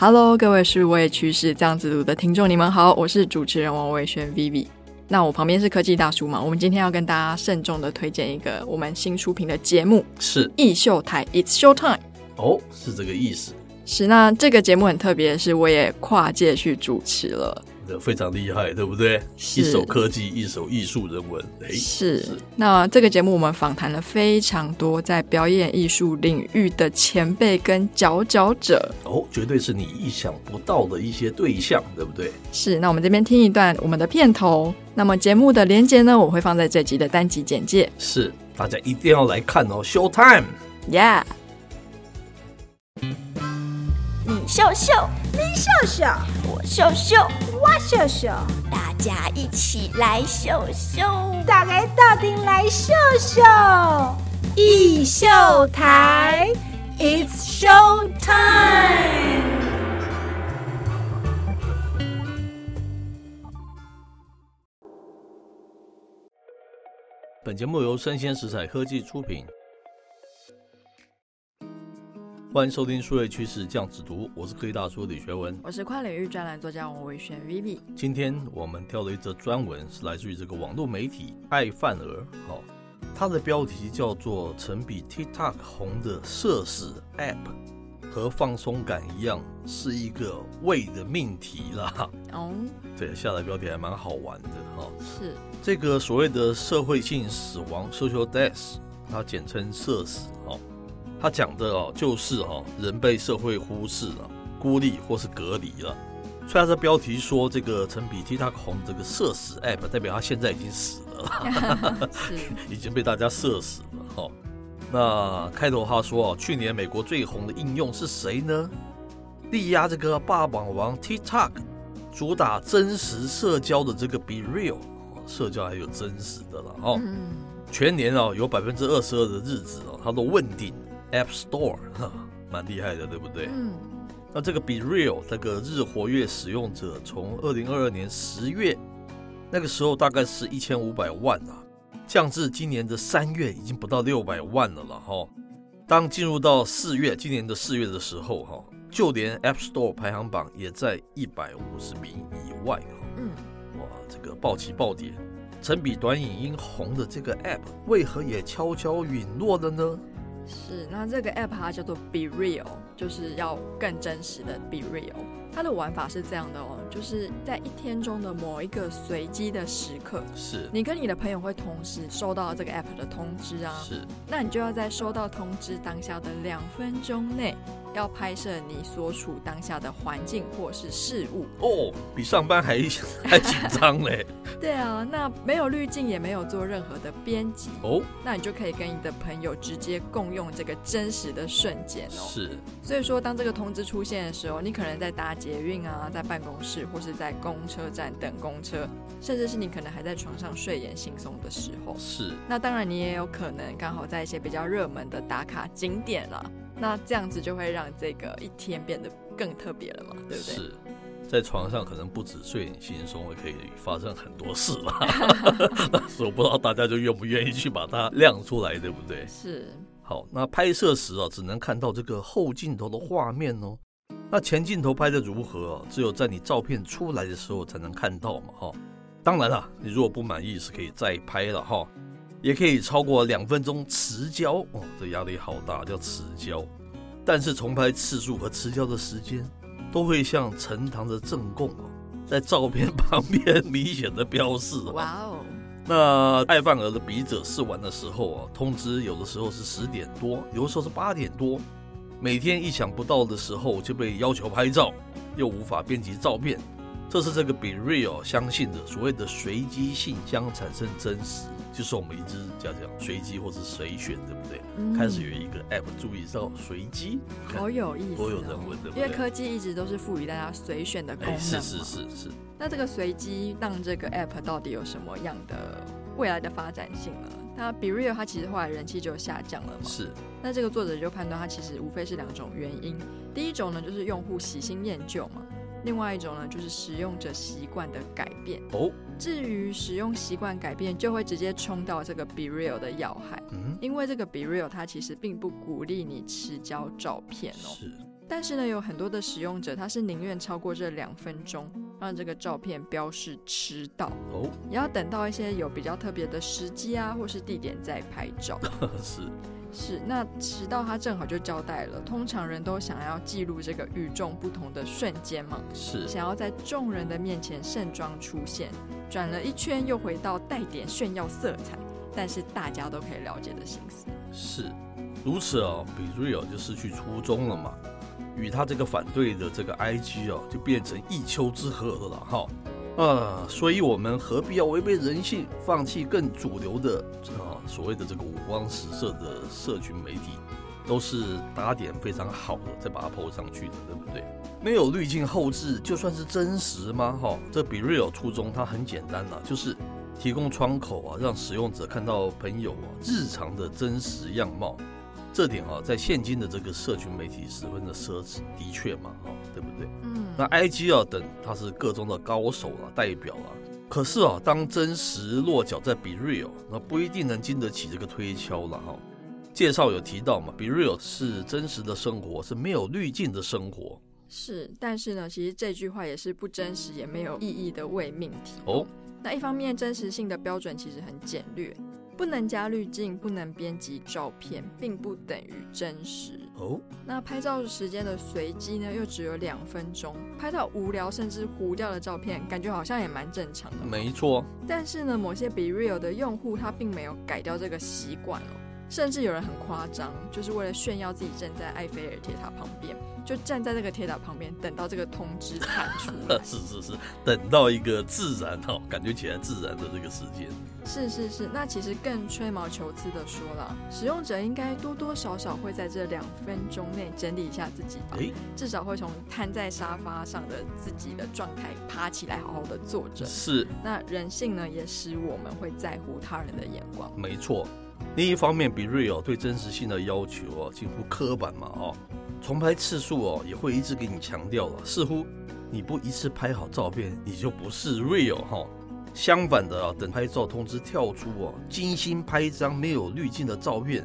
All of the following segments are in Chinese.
Hello，各位数位趋势这样子读的听众，你们好，我是主持人王伟轩 Vivi。那我旁边是科技大叔嘛？我们今天要跟大家慎重的推荐一个我们新出品的节目，是艺秀台，It's Show Time。哦，是这个意思。是，那这个节目很特别，是我也跨界去主持了。非常厉害，对不对？一手科技，一手艺术人文。是。是。那这个节目我们访谈了非常多在表演艺术领域的前辈跟佼佼者。哦，绝对是你意想不到的一些对象，对不对？是。那我们这边听一段我们的片头。那么节目的连接呢，我会放在这集的单集简介。是，大家一定要来看哦，Show Time，Yeah。你秀秀，你秀秀，我秀秀，我秀秀，大家一起来秀秀，大家到底来秀秀，艺秀台，It's Show Time。本节目由生鲜食材科技出品。欢迎收听数位趋势酱子读，我是科技大叔李学文，我是跨领域专栏作家王维轩 Vivi。今天我们挑了一则专文，是来自于这个网络媒体爱范儿，好、哦，它的标题叫做“曾比 TikTok 红的社死 App 和放松感一样，是一个胃的命题”啦。哦，对，下的标题还蛮好玩的哈。哦、是这个所谓的社会性死亡 （social death），它简称社死。他讲的哦，就是哦，人被社会忽视了、孤立或是隔离了。所以他的标题说这个曾比 TikTok 红这个社死 App，代表他现在已经死了，是 已经被大家社死了哈。那开头他说哦，去年美国最红的应用是谁呢？力压这个霸榜王 TikTok，主打真实社交的这个 Be Real，社交还有真实的了哦。全年哦有百分之二十二的日子哦，他都问鼎。App Store，哈，蛮厉害的，对不对？嗯。那这个 Be Real 这个日活跃使用者，从二零二二年十月那个时候大概是一千五百万啊，降至今年的三月已经不到六百万了了哈。当进入到四月，今年的四月的时候哈，就连 App Store 排行榜也在一百五十名以外哈。嗯。哇，这个暴起暴跌，曾比短影音红的这个 App 为何也悄悄陨落了呢？是，那这个 app 它叫做 Be Real，就是要更真实的 Be Real。它的玩法是这样的哦，就是在一天中的某一个随机的时刻，是你跟你的朋友会同时收到这个 app 的通知啊，是，那你就要在收到通知当下的两分钟内。要拍摄你所处当下的环境或是事物哦，比上班还 还紧张嘞。对啊，那没有滤镜，也没有做任何的编辑哦，那你就可以跟你的朋友直接共用这个真实的瞬间哦。是，所以说当这个通知出现的时候，你可能在搭捷运啊，在办公室或是在公车站等公车，甚至是你可能还在床上睡眼惺忪的时候。是，那当然你也有可能刚好在一些比较热门的打卡景点了。那这样子就会让这个一天变得更特别了嘛，对不对？是，在床上可能不止睡眼惺忪，也可以发生很多事嘛。但是我不知道大家就愿不愿意去把它亮出来，对不对？是。好，那拍摄时啊，只能看到这个后镜头的画面哦。那前镜头拍的如何啊？只有在你照片出来的时候才能看到嘛，哈。当然了，你如果不满意是可以再拍了哈。也可以超过两分钟迟交哦，这压力好大，叫迟交。但是重拍次数和迟交的时间都会像呈堂的正供哦，在照片旁边明显的标示哦。哇哦！那爱范儿的笔者试玩的时候啊，通知有的时候是十点多，有的时候是八点多，每天意想不到的时候就被要求拍照，又无法编辑照片，这是这个 Be Real 相信的所谓的随机性将产生真实。就是我们一直讲讲随机或是随选，对不对？嗯、开始有一个 app 注意到随机，好有意思、哦，多有人文，的？因为科技一直都是赋予大家随选的功能嘛。是是是是。那这个随机让这个 app 到底有什么样的未来的发展性呢？那 BeReal 它其实后来人气就下降了嘛。是。那这个作者就判断它其实无非是两种原因。第一种呢，就是用户喜新厌旧嘛。另外一种呢，就是使用者习惯的改变哦。至于使用习惯改变，就会直接冲到这个 Be Real 的要害。嗯，因为这个 Be Real 它其实并不鼓励你持交照片哦。是。但是呢，有很多的使用者他是宁愿超过这两分钟，让这个照片标示迟到哦，也要等到一些有比较特别的时机啊，或是地点再拍照。是。是，那迟到他正好就交代了。通常人都想要记录这个与众不同的瞬间嘛，是想要在众人的面前盛装出现，转了一圈又回到带点炫耀色彩，但是大家都可以了解的心思。是如此哦，BeReal 就失去初衷了嘛，与他这个反对的这个 IG 哦，就变成一丘之貉了哈。啊，所以我们何必要违背人性，放弃更主流的啊所谓的这个五光十色的社群媒体，都是打点非常好的，再把它 PO 上去的，对不对？没有滤镜后置，就算是真实吗？哈，这比 real 初衷它很简单呐，就是提供窗口啊，让使用者看到朋友啊日常的真实样貌。这点啊，在现今的这个社群媒体十分的奢侈，的确嘛，哈，对不对？嗯。那 IG 啊，等他是各中的高手啊，代表啊。可是啊，当真实落脚在 BeReal，那不一定能经得起这个推敲了哈。介绍有提到嘛，BeReal 是真实的生活，是没有滤镜的生活。是，但是呢，其实这句话也是不真实也没有意义的伪命题哦。那一方面，真实性的标准其实很简略。不能加滤镜，不能编辑照片，并不等于真实哦。那拍照时间的随机呢，又只有两分钟，拍到无聊甚至糊掉的照片，感觉好像也蛮正常的。没错。但是呢，某些 BeReal 的用户他并没有改掉这个习惯哦，甚至有人很夸张，就是为了炫耀自己站在埃菲尔铁塔旁边。就站在那个铁塔旁边，等到这个通知弹出来。是是是，等到一个自然哈，感觉起来自然的这个时间。是是是，那其实更吹毛求疵的说了，使用者应该多多少少会在这两分钟内整理一下自己吧。欸、至少会从瘫在沙发上的自己的状态爬起来，好好的坐着。是。那人性呢，也使我们会在乎他人的眼光。没错。另一方面，BeReal 对真实性的要求哦，近乎刻板嘛，哦。重拍次数哦，也会一直给你强调了，似乎你不一次拍好照片，你就不是 real 哈。相反的啊，等拍照通知跳出哦，精心拍一张没有滤镜的照片，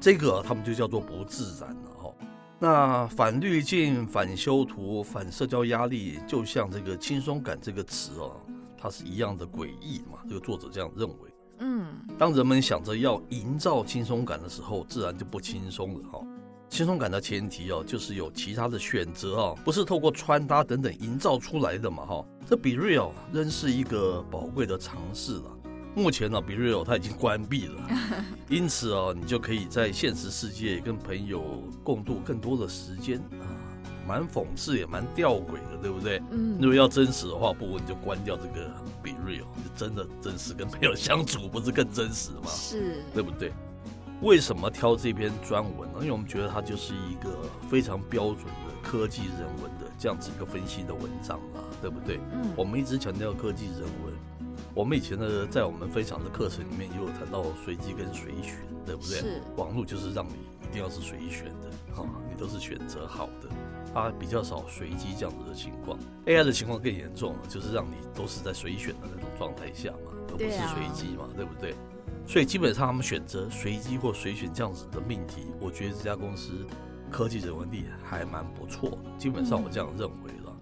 这个他们就叫做不自然了哈。那反滤镜、反修图、反社交压力，就像这个轻松感这个词哦，它是一样的诡异嘛。这个作者这样认为。嗯，当人们想着要营造轻松感的时候，自然就不轻松了哈。轻松感的前提哦，就是有其他的选择哦，不是透过穿搭等等营造出来的嘛哈。这 BeReal 仍是一个宝贵的尝试了。目前呢，BeReal 它已经关闭了，因此哦，你就可以在现实世界跟朋友共度更多的时间啊，蛮讽刺也蛮吊诡的，对不对？嗯。如果要真实的话，不如你就关掉这个 BeReal，就真的真实跟朋友相处，不是更真实吗？是，对不对？为什么挑这篇专文呢？因为我们觉得它就是一个非常标准的科技人文的这样子一个分析的文章啊，对不对？嗯，我们一直强调科技人文，我们以前呢，在我们分享的课程里面也有谈到随机跟随选，对不对？是，网络就是让你一定要是随选的，哈，你都是选择好的，它比较少随机这样子的情况。AI 的情况更严重了，就是让你都是在随选的那种状态下嘛，而不是随机嘛，对，不对？所以基本上他们选择随机或随选这样子的命题，我觉得这家公司科技人文力还蛮不错的。基本上我这样认为了。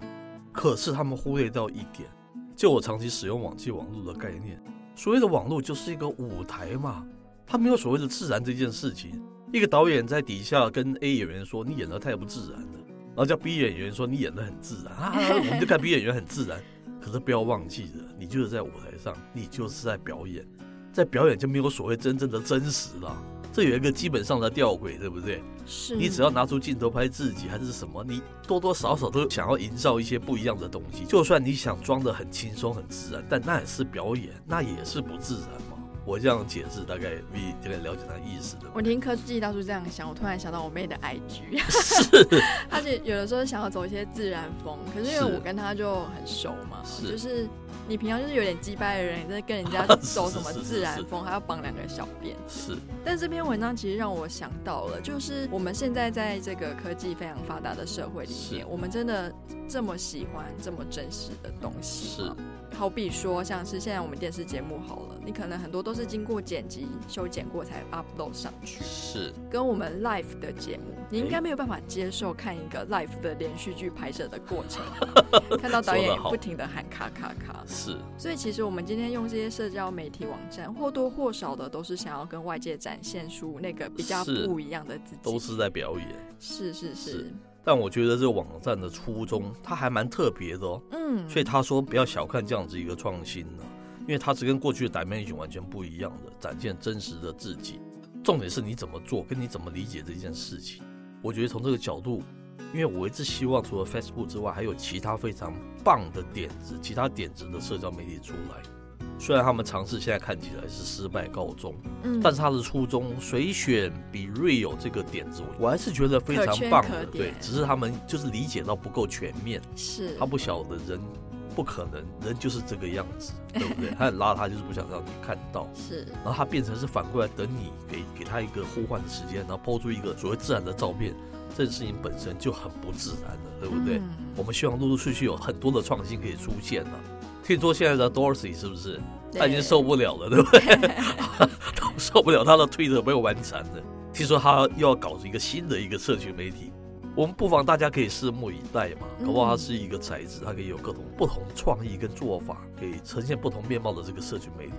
可是他们忽略到一点，就我长期使用网际网络的概念，所谓的网络就是一个舞台嘛，它没有所谓的自然这件事情。一个导演在底下跟 A 演员说：“你演的太不自然了。”然后叫 B 演员说：“你演的很自然啊。”我们就看 B 演员很自然，可是不要忘记了，你就是在舞台上，你就是在表演。在表演就没有所谓真正的真实了，这有一个基本上的吊诡，对不对？是你只要拿出镜头拍自己还是什么，你多多少少都想要营造一些不一样的东西。就算你想装的很轻松很自然，但那也是表演，那也是不自然嘛。我这样解释，大概你大概了解他的意思的。我听科技大叔这样想，我突然想到我妹的 IG，是，她就有的时候想要走一些自然风，可是因为我跟她就很熟嘛，是就是你平常就是有点鸡掰的人，你在跟人家 走什么自然风，还要绑两个小辫。是，但这篇文章其实让我想到了，就是我们现在在这个科技非常发达的社会里面，我们真的这么喜欢这么真实的东西吗？是。好比说，像是现在我们电视节目好了，你可能很多都是经过剪辑、修剪过才 upload 上去。是。跟我们 live 的节目，你应该没有办法接受看一个 live 的连续剧拍摄的过程，看到导演不停的喊卡卡卡。是。所以其实我们今天用这些社交媒体网站，或多或少的都是想要跟外界展现出那个比较不一样的自己。都是在表演。是是是。是但我觉得这个网站的初衷，它还蛮特别的哦。嗯，所以他说不要小看这样子一个创新呢，因为它是跟过去的 Dimension 完全不一样的，展现真实的自己。重点是你怎么做，跟你怎么理解这件事情。我觉得从这个角度，因为我一直希望除了 Facebook 之外，还有其他非常棒的点子，其他点子的社交媒体出来。虽然他们尝试现在看起来是失败告终，嗯，但是他的初衷水选 BeReal 这个点子，我还是觉得非常棒的。对，只是他们就是理解到不够全面，是他不晓得人不可能，人就是这个样子，对不对？他很邋遢，就是不想让你看到，是。然后他变成是反过来等你给给他一个呼唤的时间，然后抛出一个所谓自然的照片，这件事情本身就很不自然了，对不对？嗯，我们希望陆陆续续有很多的创新可以出现了。听说现在的 Dorsey 是不是他已经受不了了，对不对？受不了他的推特被玩残了。听说他又要搞一个新的一个社群媒体，我们不妨大家可以拭目以待嘛。搞不好它是一个材质，它可以有各种不同创意跟做法，可以呈现不同面貌的这个社群媒体。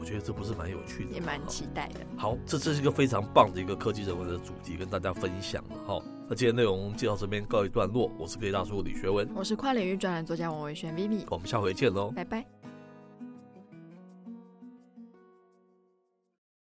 我觉得这不是蛮有趣的，也蛮期待的。好，这这是一个非常棒的一个科技人文的主题，跟大家分享了哈。那今天内容就到这边告一段落。我是科技大叔李学文，我是跨领域专栏作家王维轩 Vivi，我们下回见喽，拜拜。